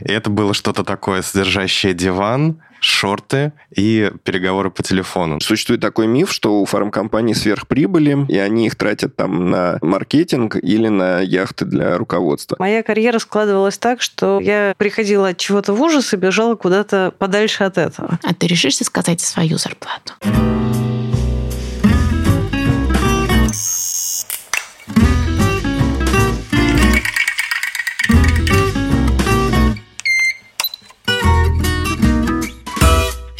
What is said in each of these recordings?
Это было что-то такое, содержащее диван, шорты и переговоры по телефону. Существует такой миф, что у фармкомпаний сверхприбыли, и они их тратят там на маркетинг или на яхты для руководства. Моя карьера складывалась так, что я приходила от чего-то в ужас и бежала куда-то подальше от этого. А ты решишься сказать свою зарплату?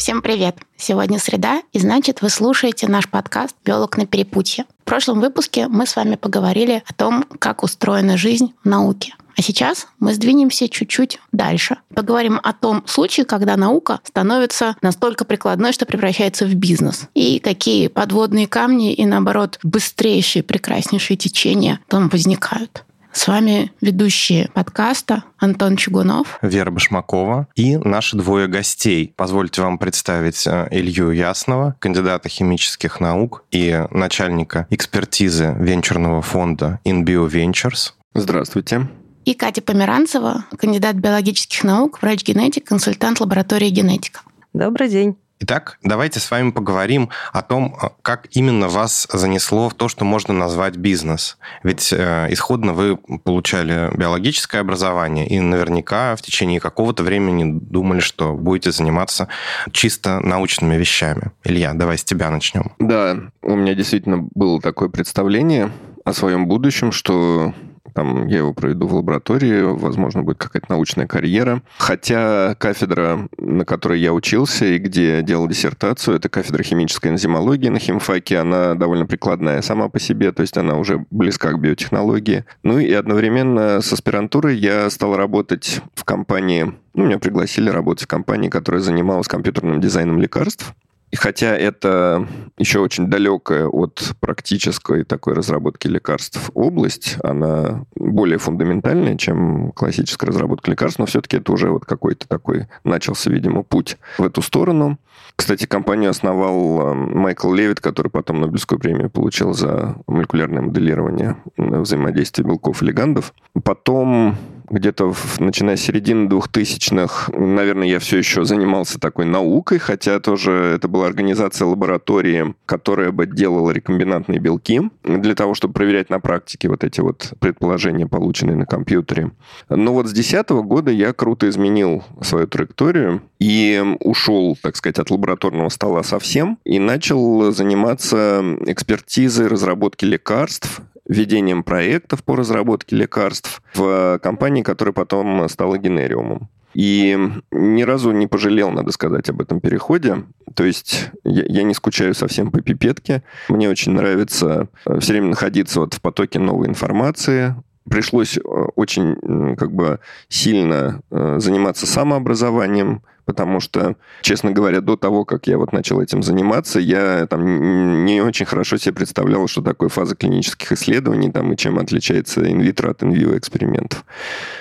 Всем привет! Сегодня среда, и значит, вы слушаете наш подкаст «Биолог на перепутье». В прошлом выпуске мы с вами поговорили о том, как устроена жизнь в науке. А сейчас мы сдвинемся чуть-чуть дальше. Поговорим о том случае, когда наука становится настолько прикладной, что превращается в бизнес. И какие подводные камни и, наоборот, быстрейшие, прекраснейшие течения там возникают. С вами ведущие подкаста Антон Чугунов, Вера Башмакова и наши двое гостей. Позвольте вам представить э, Илью Ясного, кандидата химических наук и начальника экспертизы венчурного фонда InBio Ventures. Здравствуйте. И Катя Померанцева, кандидат биологических наук, врач-генетик, консультант лаборатории генетика. Добрый день. Итак, давайте с вами поговорим о том, э, как именно вас занесло в то, что можно назвать бизнес. Ведь э, исходно вы получали биологическое образование и наверняка в течение какого-то времени думали, что будете заниматься чисто научными вещами. Илья, давай с тебя начнем. Да, у меня действительно было такое представление о своем будущем, что там я его проведу в лаборатории, возможно, будет какая-то научная карьера. Хотя кафедра, на которой я учился и где делал диссертацию, это кафедра химической энзимологии на химфаке, она довольно прикладная сама по себе, то есть она уже близка к биотехнологии. Ну и одновременно с аспирантурой я стал работать в компании, ну, меня пригласили работать в компании, которая занималась компьютерным дизайном лекарств. И хотя это еще очень далекая от практической такой разработки лекарств область, она более фундаментальная, чем классическая разработка лекарств, но все-таки это уже вот какой-то такой начался, видимо, путь в эту сторону. Кстати, компанию основал э, Майкл Левит, который потом Нобелевскую премию получил за молекулярное моделирование взаимодействия белков и лигандов. Потом где-то начиная с середины 2000-х, наверное, я все еще занимался такой наукой, хотя тоже это была организация лаборатории, которая бы делала рекомбинантные белки для того, чтобы проверять на практике вот эти вот предположения, полученные на компьютере. Но вот с 2010 года я круто изменил свою траекторию и ушел, так сказать, от лабораторного стола совсем и начал заниматься экспертизой разработки лекарств ведением проектов по разработке лекарств в компании, которая потом стала генериумом. И ни разу не пожалел, надо сказать, об этом переходе. То есть я, я не скучаю совсем по пипетке. Мне очень нравится э, все время находиться вот в потоке новой информации, пришлось э, очень как бы сильно э, заниматься самообразованием, потому что, честно говоря, до того, как я вот начал этим заниматься, я там не очень хорошо себе представлял, что такое фаза клинических исследований там, и чем отличается инвитро от инвиво экспериментов.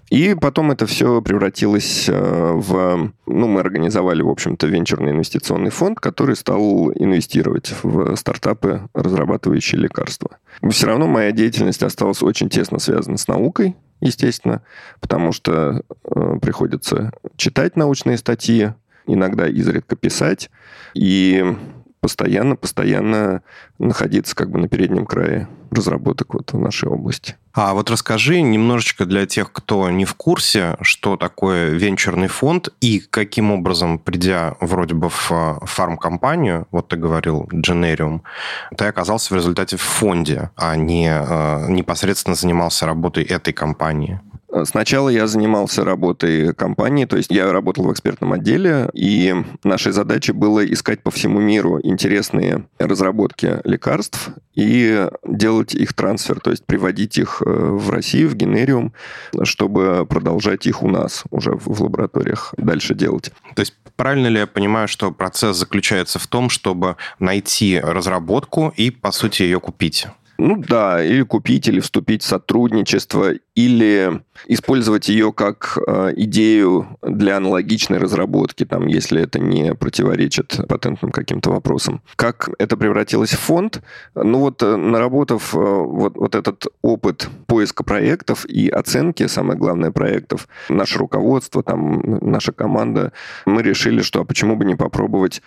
И потом это все превратилось э, в... Ну, мы организовали, в общем-то, венчурный инвестиционный фонд, который стал инвестировать в стартапы, разрабатывающие лекарства. Все равно моя деятельность осталась очень тесно связана с наукой, естественно, потому что э, приходится читать научные статьи, иногда изредка писать, и постоянно-постоянно находиться как бы на переднем крае разработок вот в нашей области. А вот расскажи немножечко для тех, кто не в курсе, что такое венчурный фонд и каким образом, придя вроде бы в э, фармкомпанию, вот ты говорил, Generium, ты оказался в результате в фонде, а не э, непосредственно занимался работой этой компании. Сначала я занимался работой компании, то есть я работал в экспертном отделе, и нашей задачей было искать по всему миру интересные разработки лекарств и делать их трансфер, то есть приводить их э, в Россию, в генериум, чтобы продолжать их у нас уже в лабораториях дальше делать. То есть правильно ли я понимаю, что процесс заключается в том, чтобы найти разработку и, по сути, ее купить? Ну да, или купить, или вступить в сотрудничество, или использовать ее как э, идею для аналогичной разработки, там, если это не противоречит патентным каким-то вопросам. Как это превратилось в фонд? Ну вот, э, наработав э, вот, вот этот опыт поиска проектов и оценки, самое главное, проектов, наше руководство, там, наша команда, мы решили, что а почему бы не попробовать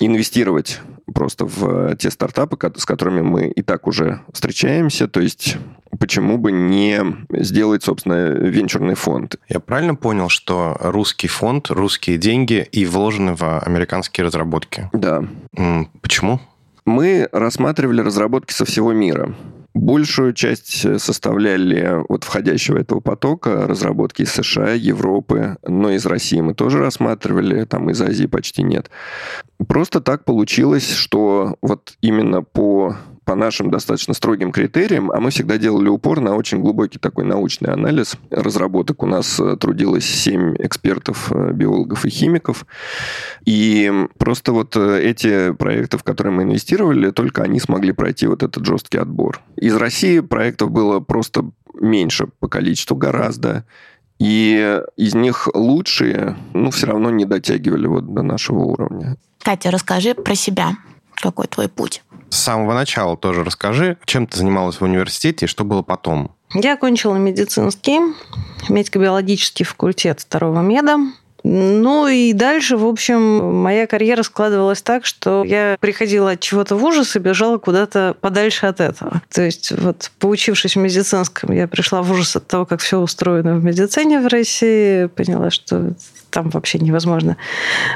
инвестировать просто в те стартапы, с которыми мы и так уже встречаемся, то есть почему бы не сделать, собственно, венчурный фонд. Я правильно понял, что русский фонд, русские деньги и вложены в американские разработки? Да. Почему? Мы рассматривали разработки со всего мира. Большую часть составляли вот входящего этого потока разработки из США, Европы, но из России мы тоже рассматривали, там из Азии почти нет. Просто так получилось, что вот именно по по нашим достаточно строгим критериям, а мы всегда делали упор на очень глубокий такой научный анализ разработок. У нас э, трудилось 7 экспертов, э, биологов и химиков. И просто вот э, эти проекты, в которые мы инвестировали, только они смогли пройти вот этот жесткий отбор. Из России проектов было просто меньше по количеству гораздо. И из них лучшие, ну, все равно не дотягивали вот до нашего уровня. Катя, расскажи про себя. Какой твой путь? С самого начала тоже расскажи, чем ты занималась в университете и что было потом? Я окончила медицинский, медико-биологический факультет второго меда. Ну и дальше, в общем, моя карьера складывалась так, что я приходила от чего-то в ужас и бежала куда-то подальше от этого. То есть вот поучившись в медицинском, я пришла в ужас от того, как все устроено в медицине в России, поняла, что там вообще невозможно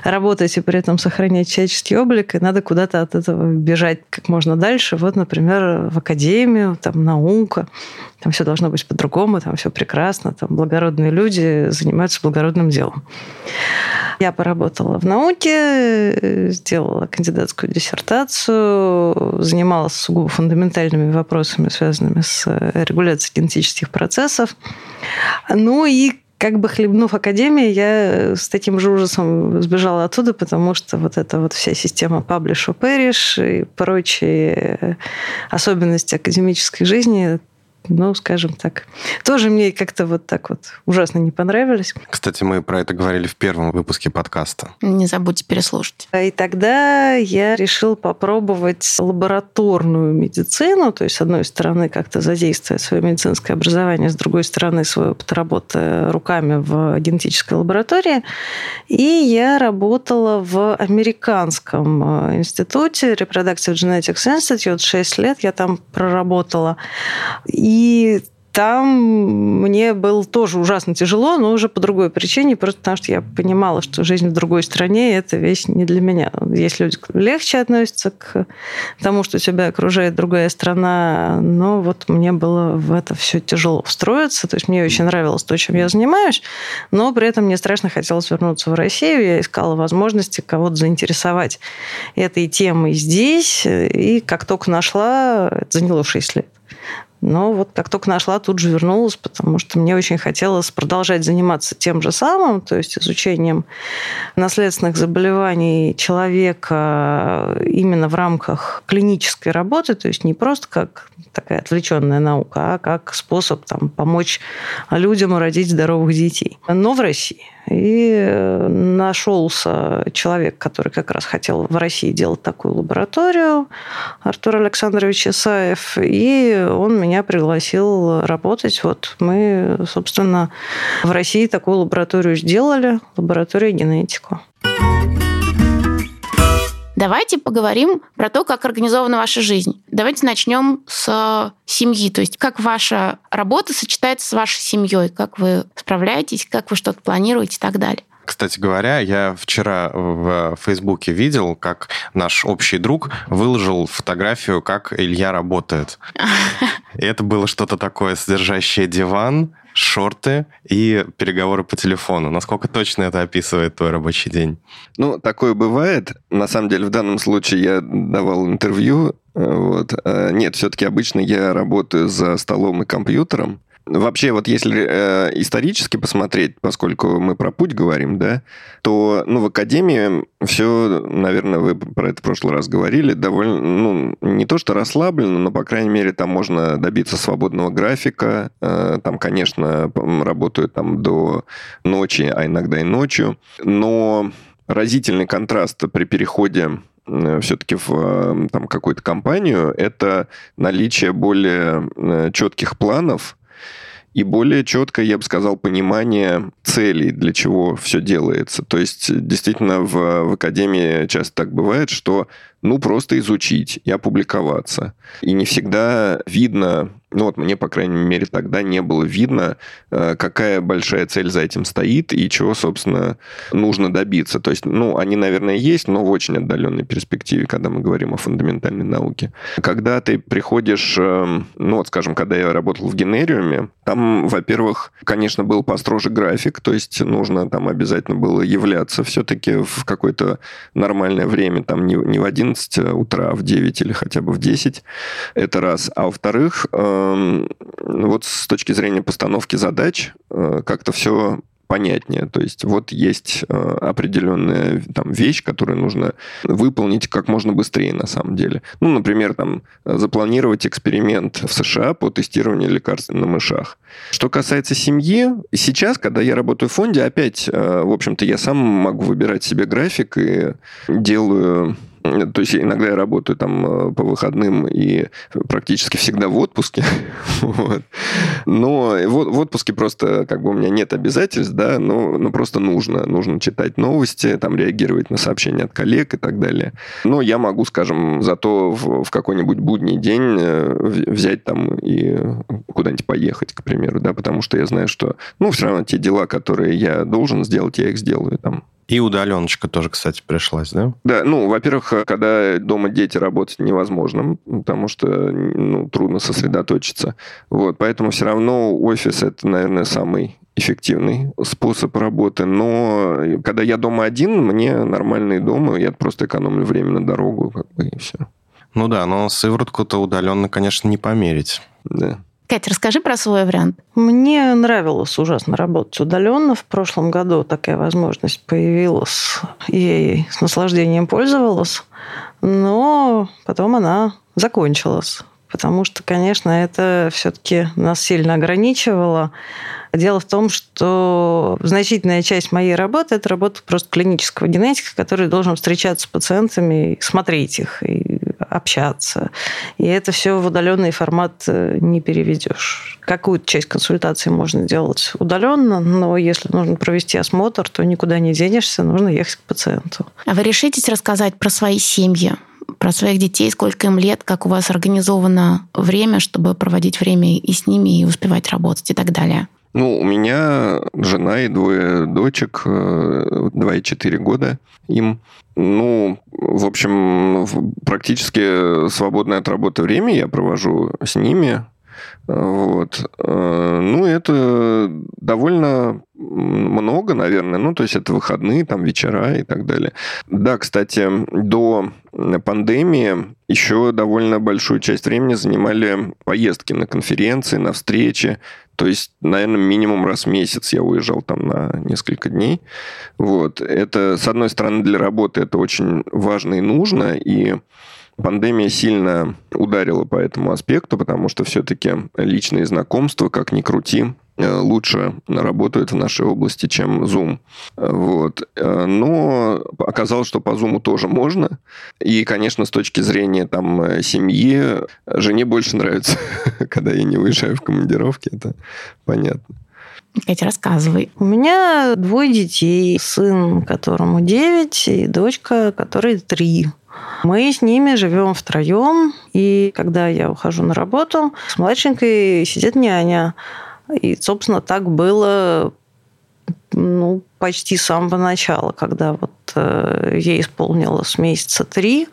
работать и при этом сохранять человеческий облик, и надо куда-то от этого бежать как можно дальше. Вот, например, в академию, там наука, там все должно быть по-другому, там все прекрасно, там благородные люди занимаются благородным делом. Я поработала в науке, сделала кандидатскую диссертацию, занималась сугубо фундаментальными вопросами, связанными с регуляцией генетических процессов. Ну и как бы хлебнув академии, я с таким же ужасом сбежала оттуда, потому что вот эта вот вся система publish or perish и прочие особенности академической жизни ну, скажем так, тоже мне как-то вот так вот ужасно не понравились. Кстати, мы про это говорили в первом выпуске подкаста. Не забудьте переслушать. И тогда я решил попробовать лабораторную медицину, то есть, с одной стороны, как-то задействовать свое медицинское образование, с другой стороны, свой опыт работы руками в генетической лаборатории. И я работала в американском э, институте Reproductive Genetics Institute 6 лет. Я там проработала. И и там мне было тоже ужасно тяжело, но уже по другой причине, просто потому что я понимала, что жизнь в другой стране – это вещь не для меня. Есть люди, легче относятся к тому, что тебя окружает другая страна, но вот мне было в это все тяжело встроиться. То есть мне очень нравилось то, чем я занимаюсь, но при этом мне страшно хотелось вернуться в Россию. Я искала возможности кого-то заинтересовать этой темой здесь, и как только нашла, это заняло 6 лет. Но вот как только нашла, тут же вернулась, потому что мне очень хотелось продолжать заниматься тем же самым, то есть изучением наследственных заболеваний человека именно в рамках клинической работы, то есть не просто как такая отвлеченная наука, а как способ там, помочь людям родить здоровых детей. Но в России. И э, нашелся человек, который как раз хотел в России делать такую лабораторию, Артур Александрович Исаев, и он меня пригласил работать. Вот мы, собственно, в России такую лабораторию сделали, лабораторию генетику. Давайте поговорим про то, как организована ваша жизнь. Давайте начнем с семьи, то есть как ваша работа сочетается с вашей семьей, как вы справляетесь, как вы что-то планируете и так далее. Кстати говоря, я вчера в Фейсбуке видел, как наш общий друг выложил фотографию, как Илья работает. Это было что-то такое, содержащее диван, шорты и переговоры по телефону. Насколько точно это описывает твой рабочий день? Ну, такое бывает. На самом деле, в данном случае я давал интервью. Вот. А нет, все-таки обычно я работаю за столом и компьютером. Вообще, вот если э, исторически посмотреть, поскольку мы про путь говорим, да, то ну, в академии все, наверное, вы про это в прошлый раз говорили, довольно, ну, не то что расслаблено, но, по крайней мере, там можно добиться свободного графика. Э, там, конечно, работают там до ночи, а иногда и ночью. Но разительный контраст при переходе э, все-таки в там, какую-то компанию, это наличие более э, четких планов, и более четкое, я бы сказал, понимание целей, для чего все делается. То есть, действительно, в, в академии часто так бывает, что ну, просто изучить и опубликоваться. И не всегда видно, ну вот мне, по крайней мере, тогда не было видно, э, какая большая цель за этим стоит и чего, собственно, нужно добиться. То есть, ну, они, наверное, есть, но в очень отдаленной перспективе, когда мы говорим о фундаментальной науке. Когда ты приходишь, эм, ну вот, скажем, когда я работал в генериуме, там, во-первых, конечно, был построже график, то есть нужно там обязательно было являться все-таки в какое-то нормальное время, там не, не в один 11 утра, в 9 или хотя бы в 10. Это раз. А во-вторых, эм, вот с точки зрения постановки задач, э, как-то все понятнее. То есть вот есть э, определенная там вещь, которую нужно выполнить как можно быстрее на самом деле. Ну, например, там запланировать эксперимент в США по тестированию лекарств на мышах. Что касается семьи, сейчас, когда я работаю в фонде, опять, э, в общем-то, я сам могу выбирать себе график и делаю то есть иногда я работаю там э, по выходным и практически всегда в отпуске. вот. Но в, отпуске просто как бы у меня нет обязательств, да, но, но просто нужно. Нужно читать новости, там реагировать на сообщения от коллег и так далее. Но я могу, скажем, зато в, в какой-нибудь будний день э, взять там и куда-нибудь поехать, к примеру, да, потому что я знаю, что, ну, все равно те дела, которые я должен сделать, я их сделаю там. И удаленочка тоже, кстати, пришлась, да? Да, ну, во-первых, когда дома дети работать невозможно, потому что ну, трудно сосредоточиться. Вот, поэтому все равно офис это, наверное, самый эффективный способ работы. Но когда я дома один, мне нормальный дома, я просто экономлю время на дорогу, как бы, и все. Ну да, но сыворотку-то удаленно, конечно, не померить. Да. Катя, расскажи про свой вариант. Мне нравилось ужасно работать удаленно. В прошлом году такая возможность появилась. Ей с наслаждением пользовалась. Но потом она закончилась. Потому что, конечно, это все-таки нас сильно ограничивало. Дело в том, что значительная часть моей работы – это работа просто клинического генетика, который должен встречаться с пациентами, смотреть их, и общаться. И это все в удаленный формат э, не переведешь. Какую-то часть консультации можно делать удаленно, но если нужно провести осмотр, то никуда не денешься, нужно ехать к пациенту. А вы решитесь рассказать про свои семьи? про своих детей, сколько им лет, как у вас организовано время, чтобы проводить время и с ними, и успевать работать и так далее? Ну, у меня жена и двое дочек, 2 и 4 года им. Ну, в общем, практически свободное от работы время я провожу с ними. Вот. Э, ну, это довольно много, наверное. Ну, то есть это выходные, там, вечера и так далее. Да, кстати, до пандемии еще довольно большую часть времени занимали поездки на конференции, на встречи. То есть, наверное, минимум раз в месяц я уезжал там на несколько дней. Вот. Это, с одной стороны, для работы это очень важно и нужно, и Пандемия сильно ударила по этому аспекту, потому что все-таки личные знакомства, как ни крути, лучше работают в нашей области, чем Zoom. Вот. Э, но оказалось, что по Zoom тоже можно. И, конечно, с точки зрения там, семьи, жене больше нравится, когда я не уезжаю в командировки, это понятно. Катя, рассказывай. У меня двое детей. Сын, которому 9, и дочка, которой 3. Мы с ними живем втроем, и когда я ухожу на работу, с младшенькой сидит няня. И, собственно, так было ну, почти с самого начала, когда вот э, ей исполнилось месяца три,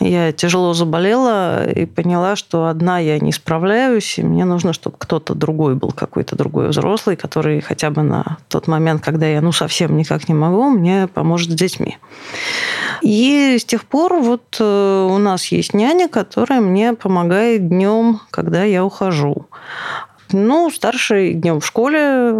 я тяжело заболела и поняла, что одна я не справляюсь, и мне нужно, чтобы кто-то другой был, какой-то другой взрослый, который хотя бы на тот момент, когда я ну совсем никак не могу, мне поможет с детьми. И с тех пор вот э, у нас есть няня, которая мне помогает днем, когда я ухожу. Ну, старший днем в школе,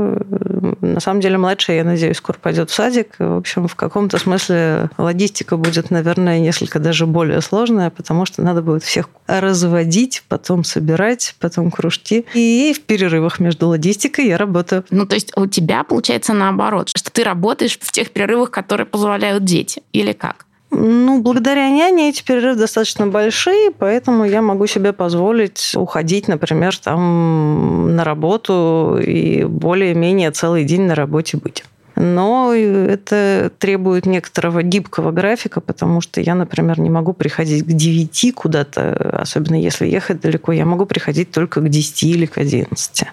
на самом деле младший, я надеюсь, скоро пойдет в садик. В общем, в каком-то смысле логистика будет, наверное, несколько даже более сложная, потому что надо будет всех разводить, потом собирать, потом кружки. И в перерывах между логистикой я работаю. Ну, то есть у тебя получается наоборот, что ты работаешь в тех перерывах, которые позволяют дети, или как? Ну, благодаря няне эти перерывы достаточно большие, поэтому я могу себе позволить уходить, например, там на работу и более-менее целый день на работе быть но это требует некоторого гибкого графика, потому что я, например, не могу приходить к 9 куда-то, особенно если ехать далеко, я могу приходить только к 10 или к 11.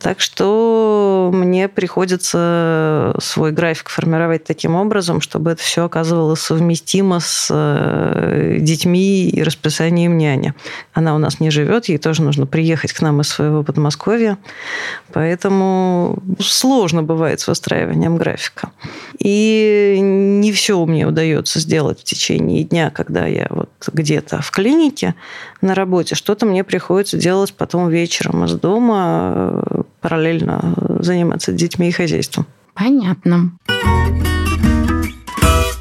Так что мне приходится свой график формировать таким образом, чтобы это все оказывалось совместимо с э, детьми и расписанием няни. Она у нас не живет, ей тоже нужно приехать к нам из своего Подмосковья, поэтому сложно бывает с выстраиванием выстраиванием графика. И не все мне удается сделать в течение дня, когда я вот где-то в клинике на работе. Что-то мне приходится делать потом вечером из дома, параллельно заниматься детьми и хозяйством. Понятно.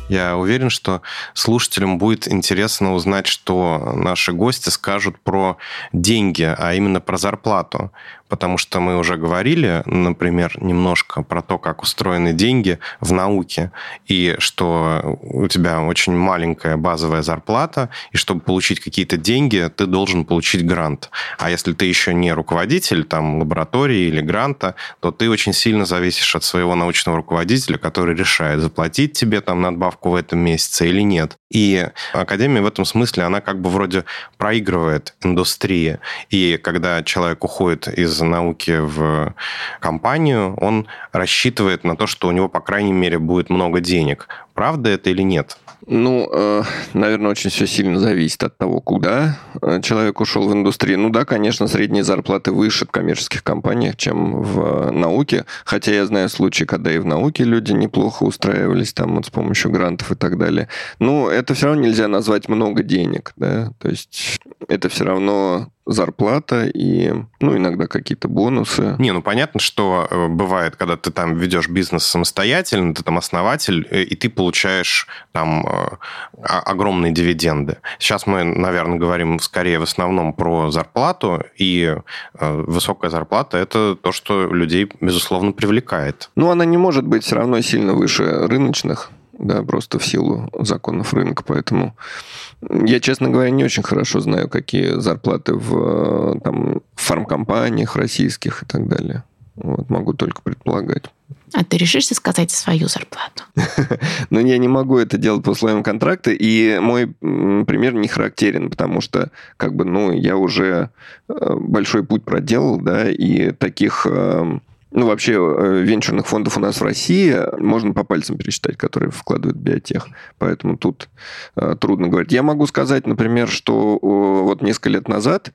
Я уверен, что слушателям будет интересно узнать, что наши гости скажут про деньги, а именно про зарплату потому что мы уже говорили, например, немножко про то, как устроены деньги в науке, и что у тебя очень маленькая базовая зарплата, и чтобы получить какие-то деньги, ты должен получить грант. А если ты еще не руководитель там, лаборатории или гранта, то ты очень сильно зависишь от своего научного руководителя, который решает, заплатить тебе там надбавку в этом месяце или нет. И Академия в этом смысле, она как бы вроде проигрывает индустрии. И когда человек уходит из науки в компанию, он рассчитывает на то, что у него, по крайней мере, будет много денег. Правда это или нет? Ну, э, наверное, очень все сильно зависит от того, куда э, человек ушел в индустрию. Ну да, конечно, средние зарплаты выше в коммерческих компаниях, чем в науке. Хотя я знаю случаи, когда и в науке люди неплохо устраивались там вот с помощью грантов и так далее. Но это все равно нельзя назвать много денег, да. То есть это все равно зарплата и, ну, иногда какие-то бонусы. Не, ну, понятно, что э, бывает, когда ты там ведешь бизнес самостоятельно, ты там основатель, э, и ты получаешь там э, огромные дивиденды. Сейчас мы, наверное, говорим скорее в основном про зарплату, и высокая зарплата – это то, что людей, безусловно, привлекает. Ну, она не может быть все равно сильно выше рыночных, да, просто в силу законов рынка, поэтому я, честно говоря, не очень хорошо знаю, какие зарплаты в там, фармкомпаниях российских и так далее. Вот, могу только предполагать. А ты решишься сказать свою зарплату? Но я не могу это делать по условиям контракта, и мой пример не характерен, потому что, как бы, ну, я уже э, большой путь проделал, да, и таких эм, ну, вообще, э, венчурных фондов у нас в России можно по пальцам пересчитать, которые вкладывают в биотех. Поэтому тут э, трудно говорить. Я могу сказать, например, что э, вот несколько лет назад,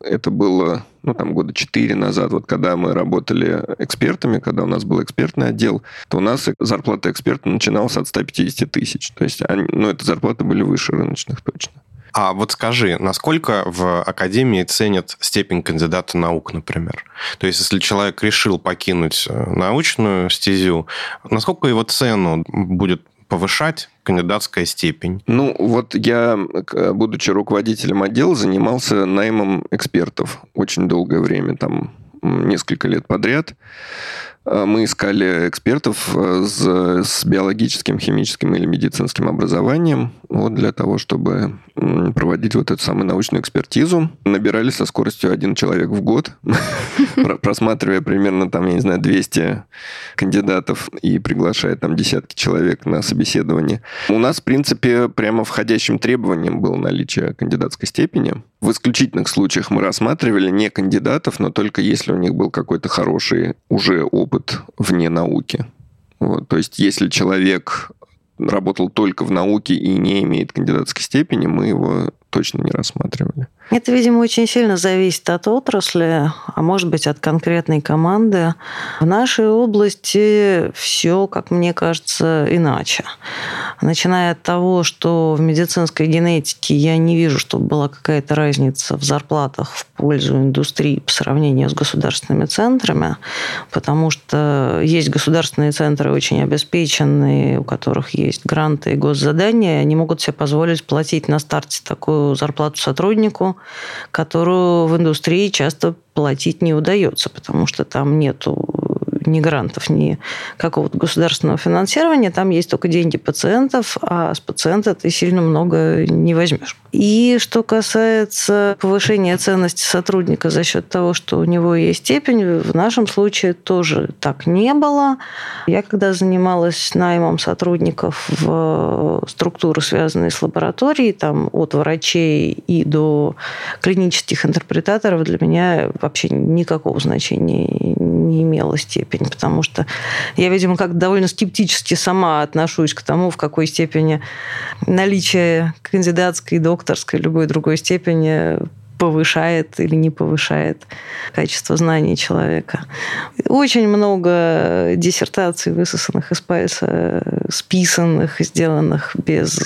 это было, ну, там, года четыре назад, вот когда мы работали экспертами, когда у нас был экспертный отдел, то у нас зарплата эксперта начиналась от 150 тысяч. То есть, они, ну, это зарплаты были выше рыночных точно. А вот скажи, насколько в академии ценят степень кандидата наук, например? То есть, если человек решил покинуть э, научную стезю, насколько его цену будет повышать кандидатская степень? Ну, вот я, будучи руководителем отдела, занимался наймом экспертов очень долгое время, там несколько лет подряд. А, мы искали экспертов э, с, с биологическим, химическим или медицинским образованием вот для того, чтобы проводить вот эту самую научную экспертизу. Набирали со скоростью один человек в год, просматривая примерно там, я не знаю, 200 кандидатов и приглашая там десятки человек на собеседование. У нас, в принципе, прямо входящим требованием было наличие кандидатской степени. В исключительных случаях мы рассматривали не кандидатов, но только если у них был какой-то хороший уже опыт вне науки. Вот, то есть, если человек работал только в науке и не имеет кандидатской степени, мы его точно не рассматривали. Это, видимо, очень сильно зависит от отрасли, а может быть, от конкретной команды. В нашей области все, как мне кажется, иначе. Начиная от того, что в медицинской генетике я не вижу, чтобы была какая-то разница в зарплатах в пользу индустрии по сравнению с государственными центрами, потому что есть государственные центры очень обеспеченные, у которых есть гранты и госзадания, они могут себе позволить платить на старте такую зарплату сотруднику, которую в индустрии часто платить не удается, потому что там нету ни грантов, ни какого-то государственного финансирования, там есть только деньги пациентов, а с пациента ты сильно много не возьмешь. И что касается повышения ценности сотрудника за счет того, что у него есть степень, в нашем случае тоже так не было. Я когда занималась наймом сотрудников в структуры, связанные с лабораторией, там от врачей и до клинических интерпретаторов, для меня вообще никакого значения не имела степень, потому что я, видимо, как довольно скептически сама отношусь к тому, в какой степени наличие кандидатской, докторской, любой другой степени повышает или не повышает качество знаний человека. Очень много диссертаций, высосанных из пальца, списанных, сделанных без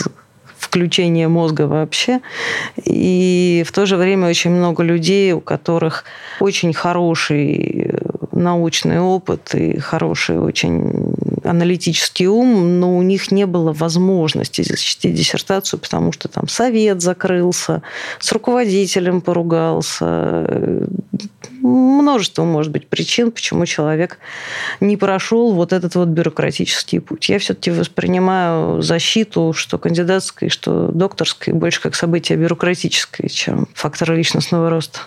включения мозга вообще. И в то же время очень много людей, у которых очень хороший научный опыт и хороший очень аналитический ум, но у них не было возможности защитить диссертацию, потому что там совет закрылся, с руководителем поругался. Множество, может быть, причин, почему человек не прошел вот этот вот бюрократический путь. Я все-таки воспринимаю защиту, что кандидатской, что докторской, больше как событие бюрократическое, чем фактор личностного роста.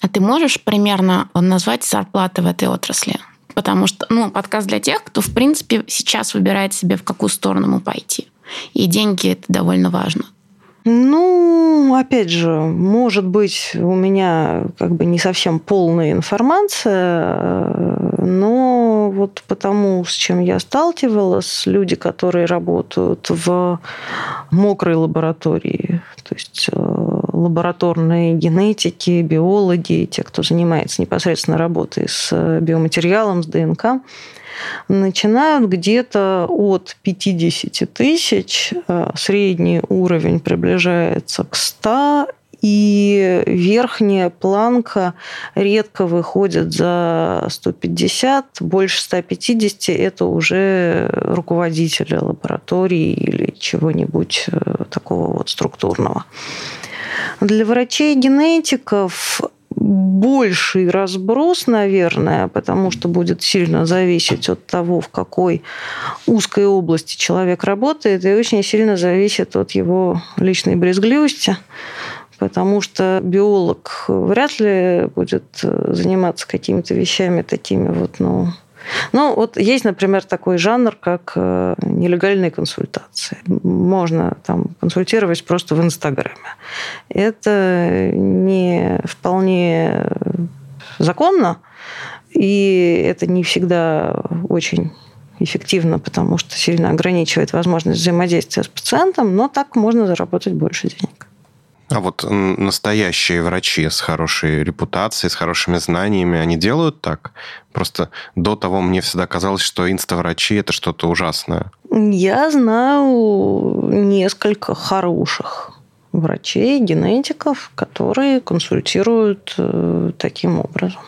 А ты можешь примерно назвать зарплаты в этой отрасли? Потому что, ну, подкаст для тех, кто, в принципе, сейчас выбирает себе, в какую сторону ему пойти. И деньги – это довольно важно. Ну, опять же, может быть, у меня как бы не совсем полная информация, но вот потому, с чем я сталкивалась, люди, которые работают в мокрой лаборатории, то есть э, лабораторные генетики, биологи, те, кто занимается непосредственно работой с биоматериалом, с ДНК, начинают где-то от 50 тысяч, э, средний уровень приближается к 100, и верхняя планка редко выходит за 150, больше 150 это уже руководители лаборатории или чего-нибудь э, такого вот структурного. Для врачей-генетиков больший разброс, наверное, потому что будет сильно зависеть от того, в какой узкой области человек работает, и очень сильно зависит от его личной брезгливости, потому что биолог вряд ли будет заниматься какими-то вещами такими вот, ну, ну, вот есть, например, такой жанр, как э, нелегальные консультации. Можно там консультировать просто в Инстаграме. Это не вполне законно, и это не всегда очень эффективно, потому что сильно ограничивает возможность взаимодействия с пациентом, но так можно заработать больше денег. А вот настоящие врачи с хорошей репутацией, с хорошими знаниями, они делают так? Просто до того мне всегда казалось, что инставрачи – это что-то ужасное. Я знаю несколько хороших врачей, генетиков, которые консультируют э, таким образом.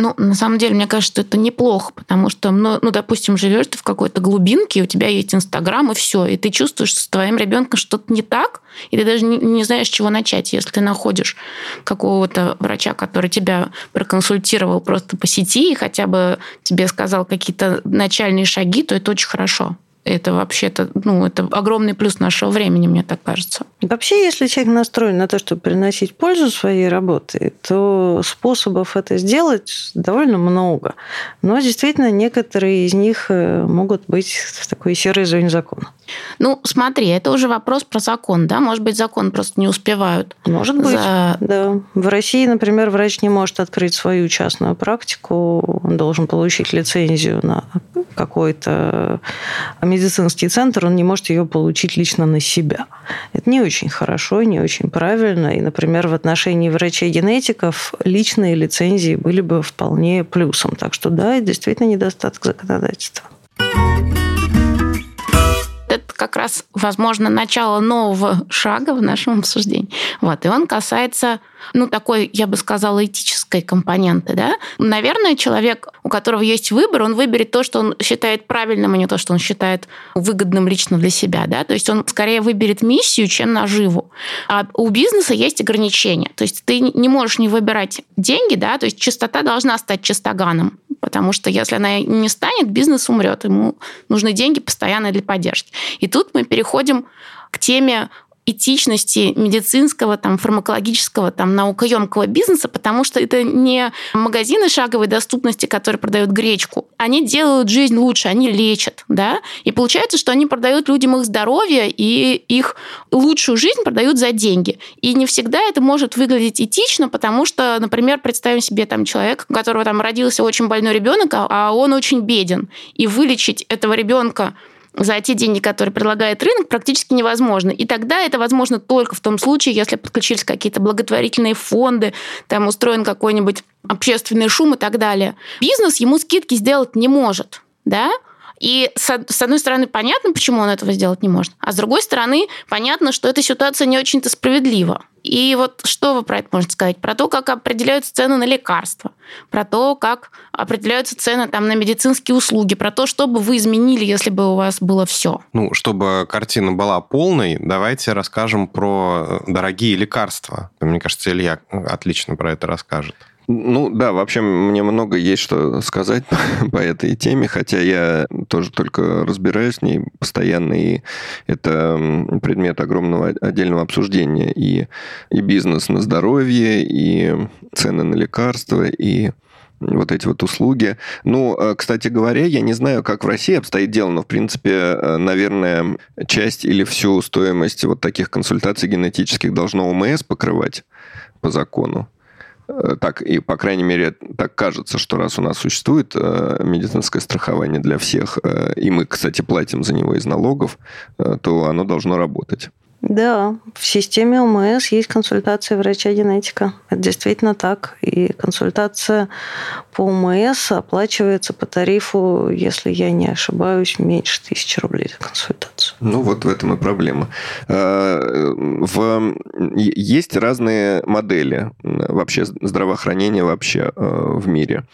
Ну, на самом деле, мне кажется, что это неплохо, потому что, ну, ну допустим, живешь ты в какой-то глубинке, у тебя есть Инстаграм, и все, и ты чувствуешь, что с твоим ребенком что-то не так, и ты даже не, не знаешь, с чего начать. Если ты находишь какого-то врача, который тебя проконсультировал просто по сети и хотя бы тебе сказал какие-то начальные шаги, то это очень хорошо это вообще-то, ну, это огромный плюс нашего времени, мне так кажется. Вообще, если человек настроен на то, чтобы приносить пользу своей работе, то способов это сделать довольно много. Но действительно, некоторые из них э, могут быть в такой серой зоне закона. Ну, смотри, это уже вопрос про закон, да? Может быть, закон просто не успевают. Может быть, за... да. В России, например, врач не может открыть свою частную практику, он должен получить лицензию на какой-то медицинский центр, он не может ее получить лично на себя. Это не очень хорошо, не очень правильно. И, например, в отношении врачей-генетиков личные лицензии были бы вполне плюсом. Так что да, это действительно недостаток законодательства как раз, возможно, начало нового шага в нашем обсуждении. Вот. И он касается, ну, такой, я бы сказала, этической компоненты. Да? Наверное, человек, у которого есть выбор, он выберет то, что он считает правильным, а не то, что он считает выгодным лично для себя. Да? То есть он скорее выберет миссию, чем наживу. А у бизнеса есть ограничения. То есть ты не можешь не выбирать деньги, да? то есть чистота должна стать чистоганом потому что если она не станет, бизнес умрет, ему нужны деньги постоянно для поддержки. И тут мы переходим к теме этичности медицинского, там, фармакологического, там, наукоемкого бизнеса, потому что это не магазины шаговой доступности, которые продают гречку. Они делают жизнь лучше, они лечат, да, и получается, что они продают людям их здоровье и их лучшую жизнь продают за деньги. И не всегда это может выглядеть этично, потому что, например, представим себе там человека, у которого там родился очень больной ребенок, а он очень беден, и вылечить этого ребенка за те деньги, которые предлагает рынок, практически невозможно. И тогда это возможно только в том случае, если подключились какие-то благотворительные фонды, там устроен какой-нибудь общественный шум и так далее. Бизнес ему скидки сделать не может. Да? И с одной стороны, понятно, почему он этого сделать не может, а с другой стороны, понятно, что эта ситуация не очень-то справедлива. И вот что вы про это можете сказать? Про то, как определяются цены на лекарства, про то, как определяются цены там, на медицинские услуги, про то, что бы вы изменили, если бы у вас было все. Ну, чтобы картина была полной, давайте расскажем про дорогие лекарства. Мне кажется, Илья отлично про это расскажет. Ну да, вообще мне много есть что сказать по этой теме, хотя я тоже только разбираюсь в ней постоянно, и это предмет огромного отдельного обсуждения. И, и бизнес на здоровье, и цены на лекарства, и вот эти вот услуги. Ну, э, кстати говоря, я не знаю, как в России обстоит дело, но, в принципе, э, наверное, часть или всю стоимость вот таких консультаций генетических должно ОМС покрывать по закону. Э, так, и, по крайней мере, так кажется, что раз у нас существует э, медицинское страхование для всех, э, и мы, кстати, платим за него из налогов, то оно должно работать. Да, в системе ОМС есть консультация врача-генетика. Это действительно так. И консультация по ОМС оплачивается по тарифу, если я не ошибаюсь, меньше тысячи рублей за консультацию. Ну, вот в этом и проблема. А, в... Есть разные модели вообще здравоохранения вообще э, в мире.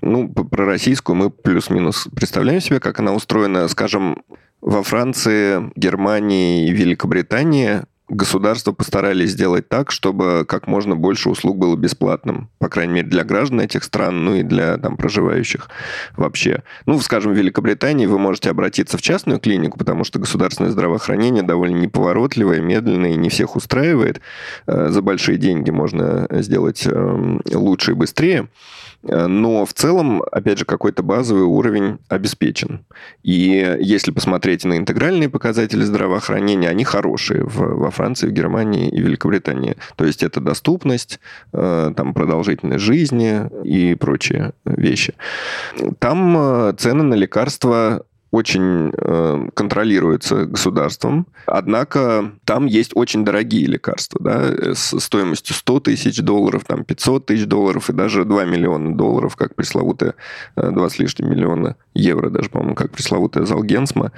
Ну, про российскую мы плюс-минус представляем себе, как она устроена. Скажем, во Франции, Германии и Великобритании государства постарались сделать так, чтобы как можно больше услуг было бесплатным. По крайней мере, для граждан этих стран, ну и для там проживающих вообще. Ну, скажем, в Великобритании вы можете обратиться в частную клинику, потому что государственное здравоохранение довольно неповоротливое, медленное и не всех устраивает. Э, за большие деньги можно сделать эм, лучше и быстрее. Э, но в целом, опять же, какой-то базовый уровень обеспечен. И если посмотреть на интегральные показатели здравоохранения, они хорошие в, во Франции, в Германии и Великобритании. То есть это доступность, э, там, продолжительность жизни и прочие вещи. Там э, цены на лекарства очень э, контролируется государством. Однако там есть очень дорогие лекарства, да, с стоимостью 100 тысяч долларов, там 500 тысяч долларов и даже 2 миллиона долларов, как пресловутая 2 с лишним миллиона евро, даже, по-моему, как пресловутая Залгенсма.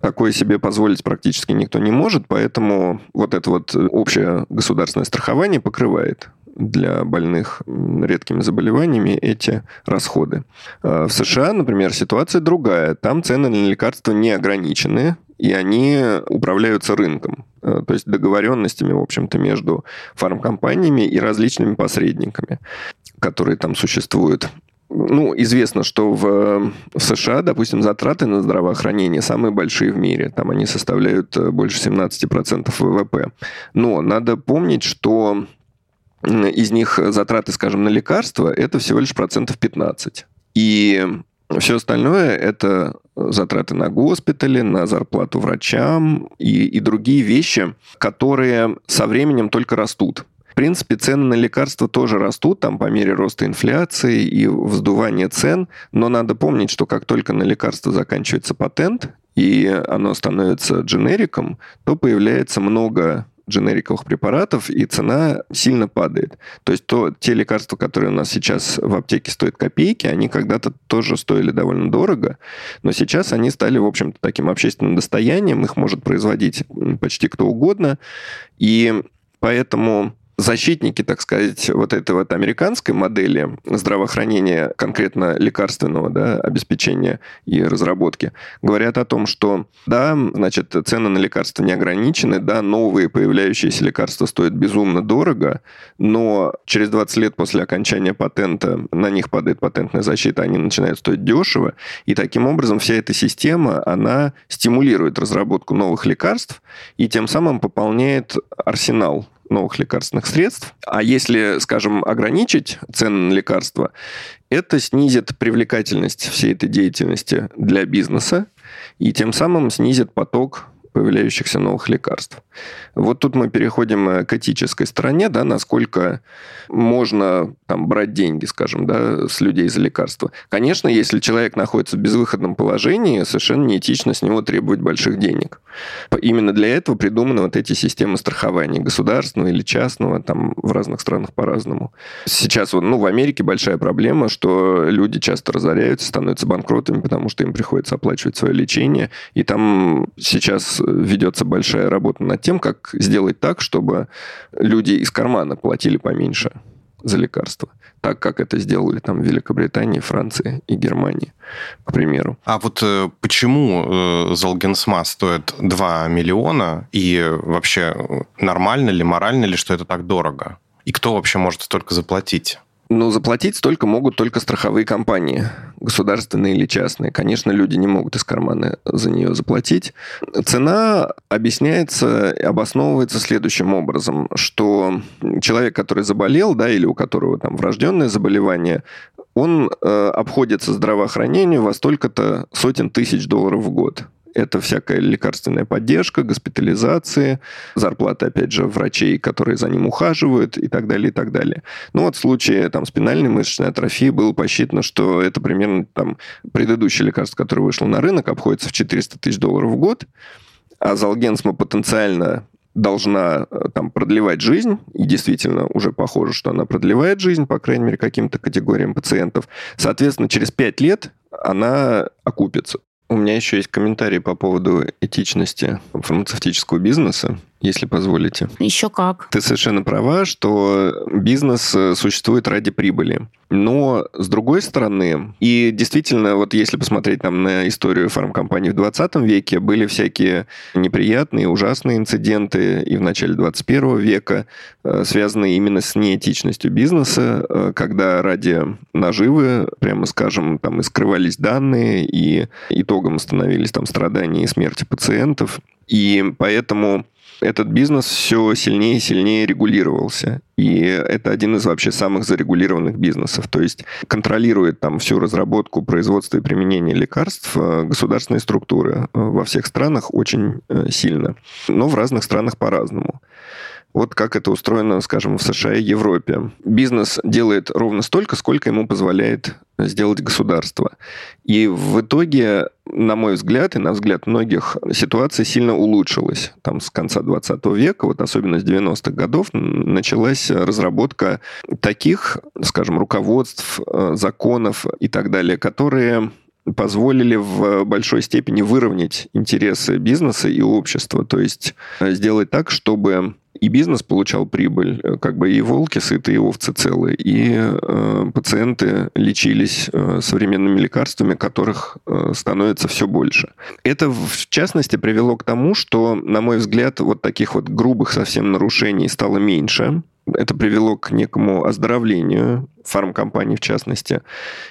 Такое себе позволить практически никто не может, поэтому вот это вот общее государственное страхование покрывает для больных редкими заболеваниями эти расходы. А в США, например, ситуация другая. Там цены на лекарства не ограничены, и они управляются рынком, а, то есть договоренностями, в общем-то, между фармкомпаниями и различными посредниками, которые там существуют. Ну, известно, что в, в США, допустим, затраты на здравоохранение самые большие в мире. Там они составляют э, больше 17% ВВП. Но надо помнить, что из них затраты, скажем, на лекарства, это всего лишь процентов 15. И Все остальное – это затраты на госпитали, на зарплату врачам и, и другие вещи, которые со временем только растут. В принципе, цены на лекарства тоже растут там по мере роста инфляции и вздувания цен, но надо помнить, что как только на лекарство заканчивается патент, и оно становится дженериком, то появляется много дженериковых препаратов, и цена сильно падает. То есть то, те лекарства, которые у нас сейчас в аптеке стоят копейки, они когда-то тоже стоили довольно дорого, но сейчас они стали, в общем-то, таким общественным достоянием, их может производить почти кто угодно, и поэтому защитники, так сказать, вот этой вот американской модели здравоохранения, конкретно лекарственного да, обеспечения и разработки, говорят о том, что да, значит, цены на лекарства не ограничены, да, новые появляющиеся лекарства стоят безумно дорого, но через 20 лет после окончания патента на них падает патентная защита, они начинают стоить дешево, и таким образом вся эта система, она стимулирует разработку новых лекарств и тем самым пополняет арсенал новых лекарственных средств. А если, скажем, ограничить цены на лекарства, это снизит привлекательность всей этой деятельности для бизнеса и тем самым снизит поток появляющихся новых лекарств. Вот тут мы переходим э, к этической стороне, да, насколько можно там, брать деньги, скажем, да, с людей за лекарства. Конечно, если человек находится в безвыходном положении, совершенно неэтично с него требовать больших денег. Именно для этого придуманы вот эти системы страхования, государственного или частного, там в разных странах по-разному. Сейчас ну, в Америке большая проблема, что люди часто разоряются, становятся банкротами, потому что им приходится оплачивать свое лечение, и там сейчас ведется большая работа над тем, как сделать так, чтобы люди из кармана платили поменьше за лекарства, так как это сделали там в Великобритании, Франции и Германии, к примеру. А вот э, почему э, Золгенсма стоит 2 миллиона, и вообще э, нормально ли, морально ли, что это так дорого? И кто вообще может столько заплатить? Ну, заплатить столько могут только страховые компании, государственные или частные. Конечно, люди не могут из кармана за нее заплатить. Цена объясняется, обосновывается следующим образом, что человек, который заболел, да, или у которого там врожденное заболевание, он э, обходится здравоохранению во столько-то сотен тысяч долларов в год. Это всякая лекарственная поддержка, госпитализации, зарплаты, опять же, врачей, которые за ним ухаживают и так далее, и так далее. Ну вот в случае там, спинальной мышечной атрофии было посчитано, что это примерно там предыдущее лекарство, которое вышло на рынок, обходится в 400 тысяч долларов в год, а Залгенсма потенциально должна э, там продлевать жизнь, и действительно уже похоже, что она продлевает жизнь, по крайней мере, каким-то категориям пациентов. Соответственно, через 5 лет она окупится. У меня еще есть комментарий по поводу этичности фармацевтического бизнеса если позволите. Еще как. Ты совершенно права, что бизнес э, существует ради прибыли. Но, с другой стороны, и действительно, вот если посмотреть там на историю фармкомпаний в 20 веке, были всякие неприятные, ужасные инциденты и в начале 21 века, э, связанные именно с неэтичностью бизнеса, э, когда ради наживы, прямо скажем, там и скрывались данные, и итогом становились там страдания и смерти пациентов. И поэтому этот бизнес все сильнее и сильнее регулировался. И это один из вообще самых зарегулированных бизнесов. То есть контролирует там всю разработку, производство и применение лекарств э, государственные структуры э, во всех странах очень э, сильно. Но в разных странах по-разному. Вот как это устроено, скажем, в США и Европе. Бизнес делает ровно столько, сколько ему позволяет сделать государство. И в итоге, на мой взгляд, и на взгляд многих, ситуация сильно улучшилась. Там с конца 20 века, вот особенно с 90-х годов, началась разработка таких, скажем, руководств, э, законов и так далее, которые позволили в большой степени выровнять интересы бизнеса и общества. То есть э, сделать так, чтобы и бизнес получал прибыль, э, как бы и волки сыты, и овцы целые, и э, пациенты лечились э, современными лекарствами, которых э, становится все больше. Это, в частности, привело к тому, что, на мой взгляд, вот таких вот грубых совсем нарушений стало меньше, это привело к некому оздоровлению фармкомпаний в частности.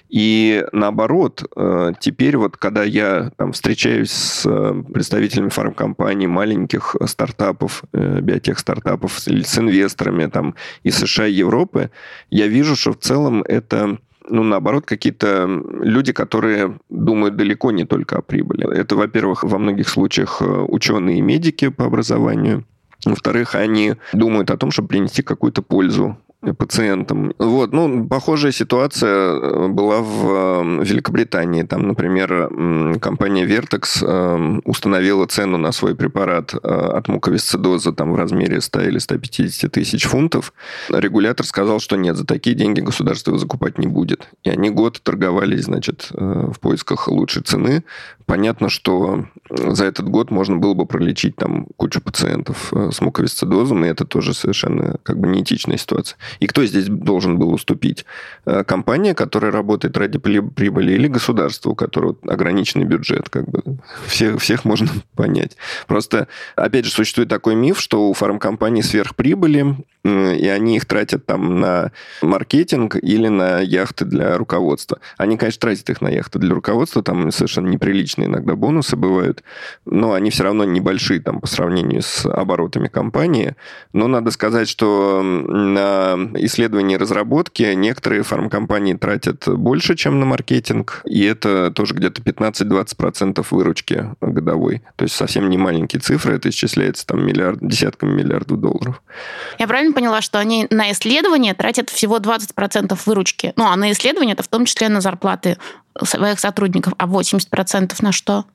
И наоборот, э, теперь вот когда я там, встречаюсь с э, представителями фармкомпаний, маленьких стартапов, э, биотех-стартапов, с инвесторами там, из США и Европы, я вижу, что в целом это ну, наоборот, какие-то люди, которые думают далеко не только о прибыли. Это, во-первых, во многих случаях ученые и медики по образованию. Во-вторых, они думают о том, чтобы принести какую-то пользу пациентам. Вот, ну, похожая ситуация э, была в э, Великобритании. Там, например, компания Vertex э, установила цену на свой препарат от муковисцидоза там в размере 100 или 150 тысяч фунтов. Регулятор сказал, что нет, за такие деньги государство его закупать не будет. И они год торговались, значит, в поисках лучшей цены. Понятно, что за этот год можно было бы пролечить там кучу пациентов с муковисцидозом, и это тоже совершенно как бы неэтичная ситуация. И кто здесь должен был уступить? Э, компания, которая работает ради прибыли, или государство, у которого ограниченный бюджет? Как бы всех, всех можно понять. Просто, опять же, существует такой миф, что у фармкомпаний сверхприбыли, и они их тратят там на маркетинг или на яхты для руководства. Они, конечно, тратят их на яхты для руководства, там совершенно неприличные иногда бонусы бывают, но они все равно небольшие там по сравнению с оборотами компании. Но надо сказать, что на исследования и разработки некоторые фармкомпании тратят больше, чем на маркетинг, и это тоже где-то 15-20% выручки годовой. То есть совсем не маленькие цифры, это исчисляется там миллиард, десятками миллиардов долларов. Я правильно поняла, что они на исследования тратят всего 20% выручки? Ну, а на исследования это в том числе на зарплаты своих сотрудников, а 80% на что?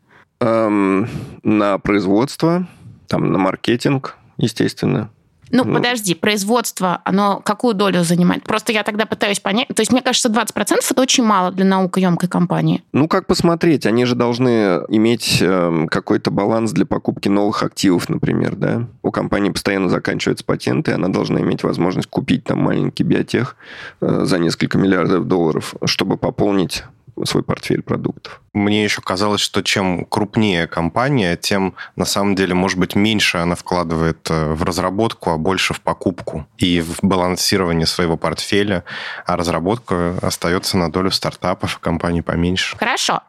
Эм, на производство, там, на маркетинг, естественно. Ну, ну, подожди, производство, оно какую долю занимает? Просто я тогда пытаюсь понять. То есть, мне кажется, 20% это очень мало для наукоемкой компании. Ну, как посмотреть? Они же должны иметь э, какой-то баланс для покупки новых активов, например, да? У компании постоянно заканчиваются патенты, она должна иметь возможность купить там маленький биотех э, за несколько миллиардов долларов, чтобы пополнить свой портфель продуктов. Мне еще казалось, что чем крупнее компания, тем на самом деле, может быть, меньше она вкладывает э, в разработку, а больше в покупку и в балансирование своего портфеля, а разработка остается на долю стартапов, компаний поменьше. Хорошо.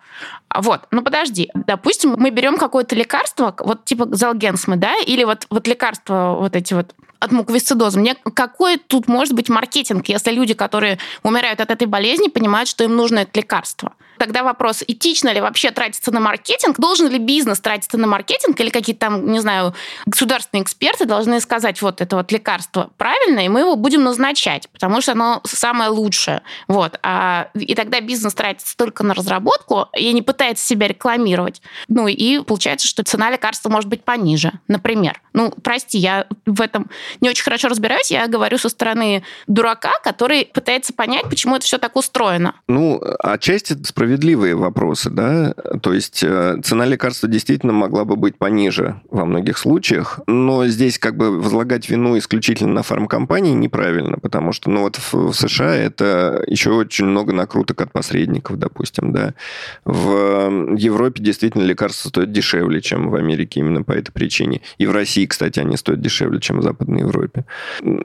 Вот, ну подожди, допустим, мы берем какое-то лекарство, вот типа залгенсмы, да, или вот, вот лекарства вот эти вот от муковисцидоза. Мне какой тут может быть маркетинг, если люди, которые умирают от этой болезни, понимают, что им нужно это лекарство? Тогда вопрос, этично ли вообще тратиться на маркетинг? Должен ли бизнес тратиться на маркетинг? Или какие-то там, не знаю, государственные эксперты должны сказать, вот это вот лекарство правильно, и мы его будем назначать, потому что оно самое лучшее. Вот. А, и тогда бизнес тратится только на разработку и не пытается себя рекламировать. Ну и получается, что цена лекарства может быть пониже, например. Ну, прости, я в этом не очень хорошо разбираюсь, я говорю со стороны дурака, который пытается понять, почему это все так устроено. Ну, отчасти справедливые вопросы, да, то есть э, цена лекарства действительно могла бы быть пониже во многих случаях, но здесь как бы возлагать вину исключительно на фармкомпании неправильно, потому что, ну вот в США это еще очень много накруток от посредников, допустим, да. В Европе действительно лекарства стоят дешевле, чем в Америке именно по этой причине. И в России, кстати, они стоят дешевле, чем в Западной Европе.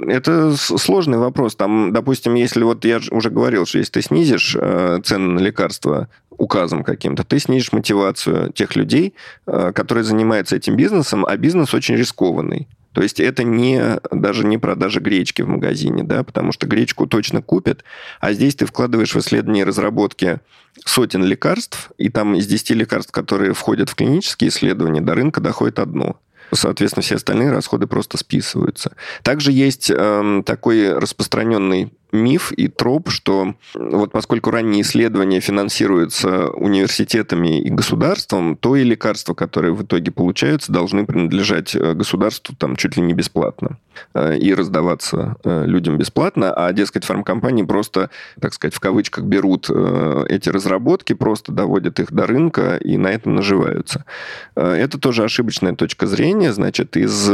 Это сложный вопрос. Там, допустим, если вот я уже говорил, что если ты снизишь э, цены на лекарства указом каким-то, ты снизишь мотивацию тех людей, э, которые занимаются этим бизнесом, а бизнес очень рискованный. То есть это не, даже не продажа гречки в магазине, да, потому что гречку точно купят, а здесь ты вкладываешь в исследование и разработки сотен лекарств, и там из 10 лекарств, которые входят в клинические исследования, до рынка доходит одно соответственно, все остальные расходы просто списываются. Также есть э, такой распространенный миф и троп, что вот поскольку ранние исследования финансируются университетами и государством, то и лекарства, которые в итоге получаются, должны принадлежать э, государству там чуть ли не бесплатно э, и раздаваться э, людям бесплатно, а, дескать, фармкомпании просто, так сказать, в кавычках берут эти разработки, просто доводят их до рынка и на этом наживаются. Это тоже ошибочная точка зрения. Значит, из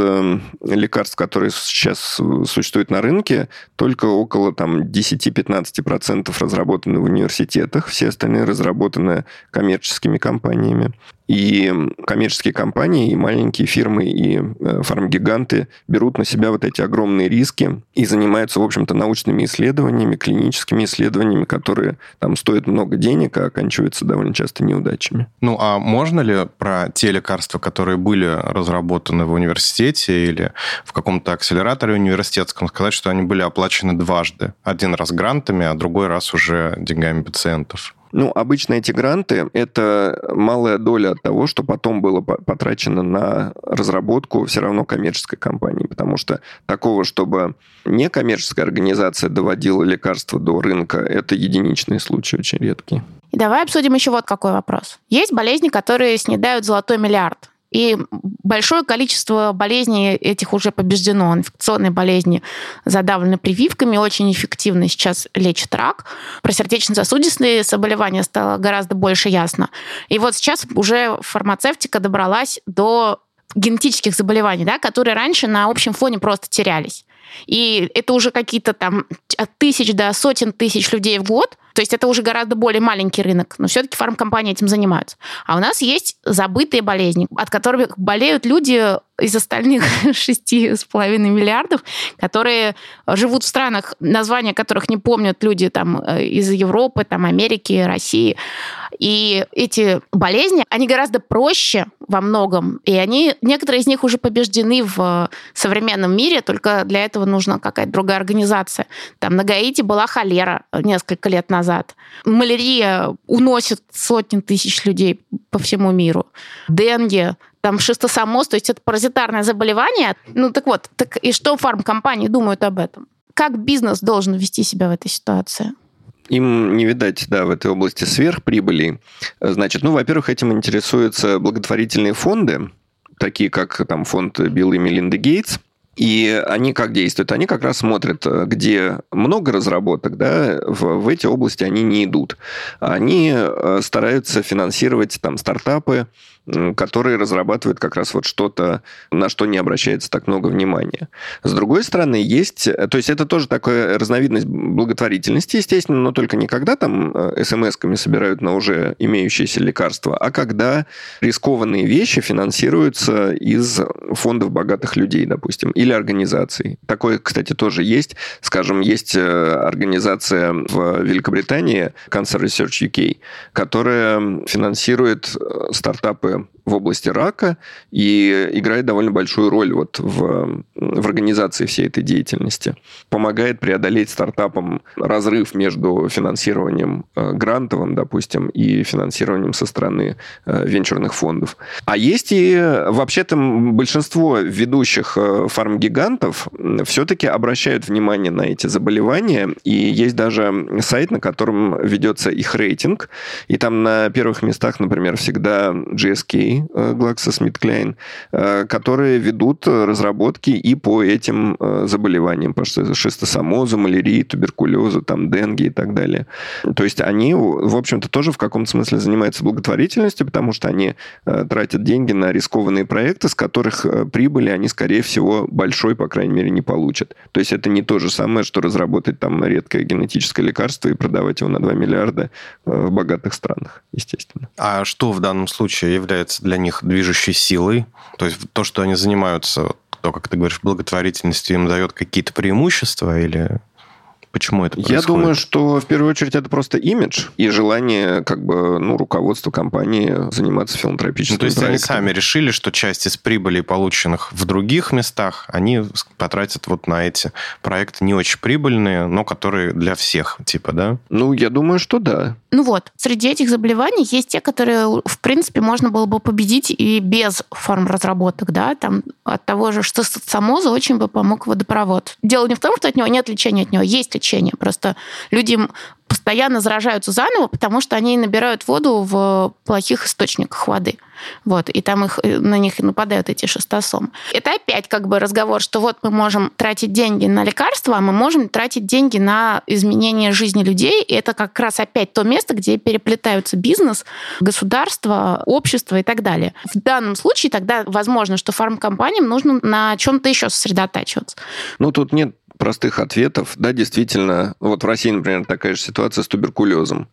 лекарств, которые сейчас существуют на рынке, только около там, там 10-15% разработаны в университетах, все остальные разработаны коммерческими компаниями. И коммерческие компании, и маленькие фирмы, и э, фармгиганты берут на себя вот эти огромные риски и занимаются, в общем-то, научными исследованиями, клиническими исследованиями, которые там стоят много денег, а оканчиваются довольно часто неудачами. Ну, а можно ли про те лекарства, которые были разработаны в университете или в каком-то акселераторе университетском, сказать, что они были оплачены дважды? Один раз грантами, а другой раз уже деньгами пациентов? Ну, обычно эти гранты – это малая доля от того, что потом было потрачено на разработку все равно коммерческой компании, потому что такого, чтобы некоммерческая организация доводила лекарства до рынка, это единичные случаи, очень редкие. И давай обсудим еще вот какой вопрос. Есть болезни, которые снедают золотой миллиард. И большое количество болезней этих уже побеждено. Инфекционные болезни задавлены прививками, очень эффективно сейчас лечат рак. Про сердечно-сосудистые заболевания стало гораздо больше ясно. И вот сейчас уже фармацевтика добралась до генетических заболеваний, да, которые раньше на общем фоне просто терялись. И это уже какие-то там от тысяч до сотен тысяч людей в год. То есть это уже гораздо более маленький рынок, но все-таки фармкомпании этим занимаются. А у нас есть забытые болезни, от которых болеют люди из остальных 6,5 миллиардов, которые живут в странах, названия которых не помнят люди там э, из Европы, там Америки, России. И эти болезни, они гораздо проще во многом, и они, некоторые из них уже побеждены в современном мире, только для этого нужна какая-то другая организация. Там на Гаити была холера несколько лет назад. Малярия уносит сотни тысяч людей по всему миру. Денге, там шистосомоз, то есть это паразитарное заболевание. Ну так вот, так и что фармкомпании думают об этом? Как бизнес должен вести себя в этой ситуации? Им не видать, да, в этой области сверхприбыли. Значит, ну, во-первых, этим интересуются благотворительные фонды, такие как там фонд Билла и Мелинды Гейтс, и они как действуют? Они как раз смотрят, где много разработок, да, в, в эти области они не идут. Они э, стараются финансировать там стартапы, которые разрабатывают как раз вот что-то, на что не обращается так много внимания. С другой стороны, есть... То есть это тоже такая разновидность благотворительности, естественно, но только не когда там э, смс-ками собирают на уже имеющиеся лекарства, а когда рискованные вещи финансируются из фондов богатых людей, допустим, или организаций. Такое, кстати, тоже есть. Скажем, есть э, организация в Великобритании, Cancer Research UK, которая финансирует э, в области рака и играет довольно большую роль вот в, в организации всей этой деятельности. Помогает преодолеть стартапам разрыв между финансированием э, грантовым, допустим, и финансированием со стороны э, венчурных фондов. А есть и вообще-то большинство ведущих э, фармгигантов все-таки обращают внимание на эти заболевания, и есть даже сайт, на котором ведется их рейтинг, и там на первых местах, например, всегда GSK, Э, GlaxoSmithKline, э, которые ведут разработки и по этим э, заболеваниям, по шистосомозу, малярии, туберкулезу, там, денге и так далее. То есть они, в общем-то, тоже в каком-то смысле занимаются благотворительностью, потому что они тратят деньги на рискованные проекты, с которых прибыли они, скорее всего, большой, по крайней мере, не получат. То есть это не то же самое, что разработать там редкое генетическое лекарство и продавать его на 2 миллиарда в богатых странах, естественно. А что в данном случае является для них движущей силой. То есть то, что они занимаются, то, как ты говоришь, благотворительностью, им дает какие-то преимущества или Почему это происходит? Я думаю, что в первую очередь это просто имидж и желание как бы, ну, руководства компании заниматься филантропическим ну, То есть проектом. они сами решили, что часть из прибыли, полученных в других местах, они потратят вот на эти проекты не очень прибыльные, но которые для всех, типа, да? Ну, я думаю, что да. Ну вот, среди этих заболеваний есть те, которые, в принципе, можно было бы победить и без форм разработок, да, там от того же, что самоза очень бы помог водопровод. Дело не в том, что от него нет лечения, от него есть лечение. Просто люди постоянно заражаются заново, потому что они набирают воду в плохих источниках воды. Вот, и там их, э, на них нападают эти шестосомы. Это опять как бы разговор, что вот мы можем тратить деньги на лекарства, а мы можем тратить деньги на изменение жизни людей. И это как раз опять то место, где переплетаются бизнес, государство, общество и так далее. В данном случае тогда возможно, что фармкомпаниям нужно на чем-то еще сосредотачиваться. Ну, тут нет простых ответов. Да, действительно, вот в России, например, такая же ситуация с туберкулезом.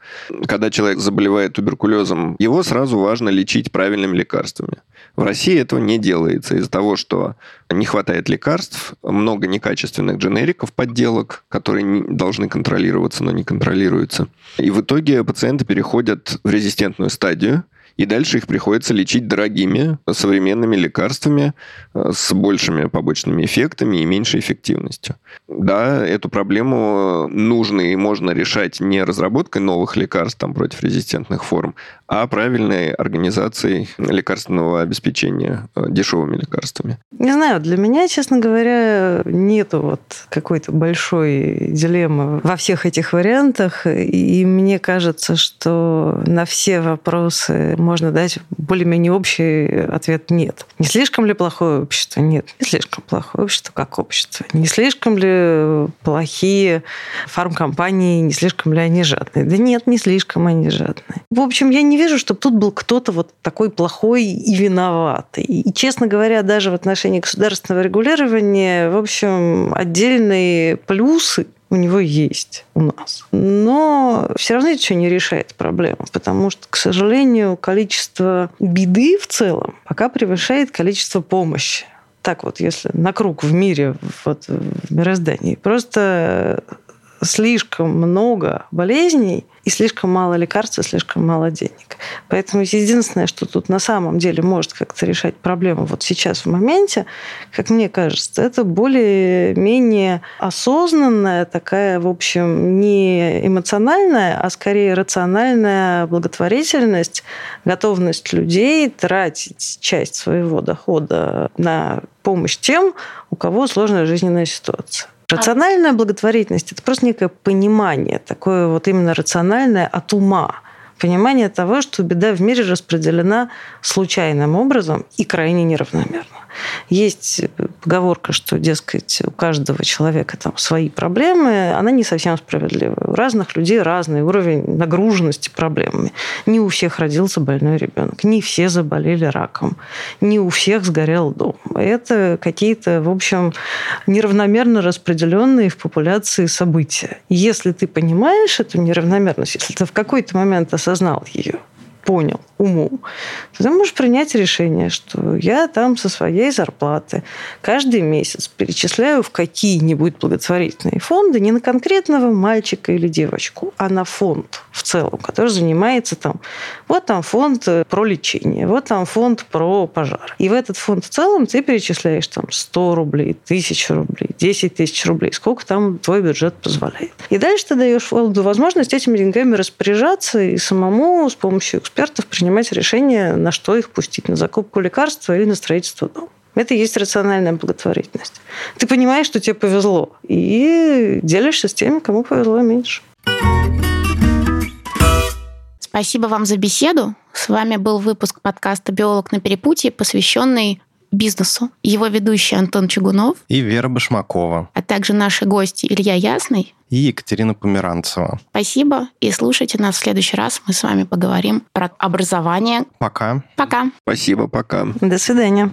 Когда человек заболевает туберкулезом, его сразу важно лечить правильными лекарствами. В России этого не делается из-за того, что не хватает лекарств, много некачественных дженериков, подделок, которые должны контролироваться, но не контролируются. И в итоге пациенты переходят в резистентную стадию, и дальше их приходится лечить дорогими современными лекарствами э, с большими побочными эффектами и меньшей эффективностью. Да, эту проблему нужно и можно решать не разработкой новых лекарств там, против резистентных форм, а правильной организацией лекарственного обеспечения э, дешевыми лекарствами. Не знаю, для меня, честно говоря, нету вот какой-то большой дилеммы во всех этих вариантах, и мне кажется, что на все вопросы можно дать более-менее общий ответ «нет». Не слишком ли плохое общество? Нет, не слишком плохое общество как общество. Не слишком ли плохие фармкомпании, не слишком ли они жадные? Да нет, не слишком они жадные. В общем, я не вижу, чтобы тут был кто-то вот такой плохой и виноватый. И, честно говоря, даже в отношении государственного регулирования, в общем, отдельные плюсы у него есть у нас. Но все равно это еще не решает проблему, потому что, к сожалению, количество беды в целом пока превышает количество помощи. Так вот, если на круг в мире, вот в мироздании, просто слишком много болезней и слишком мало лекарств, и слишком мало денег. Поэтому единственное, что тут на самом деле может как-то решать проблему вот сейчас в моменте, как мне кажется, это более-менее осознанная такая, в общем, не эмоциональная, а скорее рациональная благотворительность, готовность людей тратить часть своего дохода на помощь тем, у кого сложная жизненная ситуация. Рациональная благотворительность – это просто некое понимание, такое вот именно рациональное от ума. Понимание того, что беда в мире распределена случайным образом и крайне неравномерно. Есть поговорка, что, дескать, у каждого человека там свои проблемы, она не совсем справедлива. У разных людей разный уровень нагруженности проблемами. Не у всех родился больной ребенок, не все заболели раком, не у всех сгорел дом. Это какие-то, в общем, неравномерно распределенные в популяции события. Если ты понимаешь эту неравномерность, если ты в какой-то момент осознал ее, понял умом, то ты можешь принять решение, что я там со своей зарплаты каждый месяц перечисляю в какие-нибудь благотворительные фонды не на конкретного мальчика или девочку, а на фонд в целом, который занимается там, вот там фонд про лечение, вот там фонд про пожар. И в этот фонд в целом ты перечисляешь там 100 рублей, 1000 рублей, 10 тысяч рублей, сколько там твой бюджет позволяет. И дальше ты даешь фонду возможность этими деньгами распоряжаться и самому с помощью экспертов экспертов принимать решение, на что их пустить, на закупку лекарства или на строительство дома. Это и есть рациональная благотворительность. Ты понимаешь, что тебе повезло, и делишься с теми, кому повезло меньше. Спасибо вам за беседу. С вами был выпуск подкаста «Биолог на перепутье», посвященный бизнесу. Его ведущий Антон Чугунов. И Вера Башмакова. А также наши гости Илья Ясный. И Екатерина Померанцева. Спасибо. И слушайте нас в следующий раз. Мы с вами поговорим про образование. Пока. Пока. Спасибо, пока. До свидания.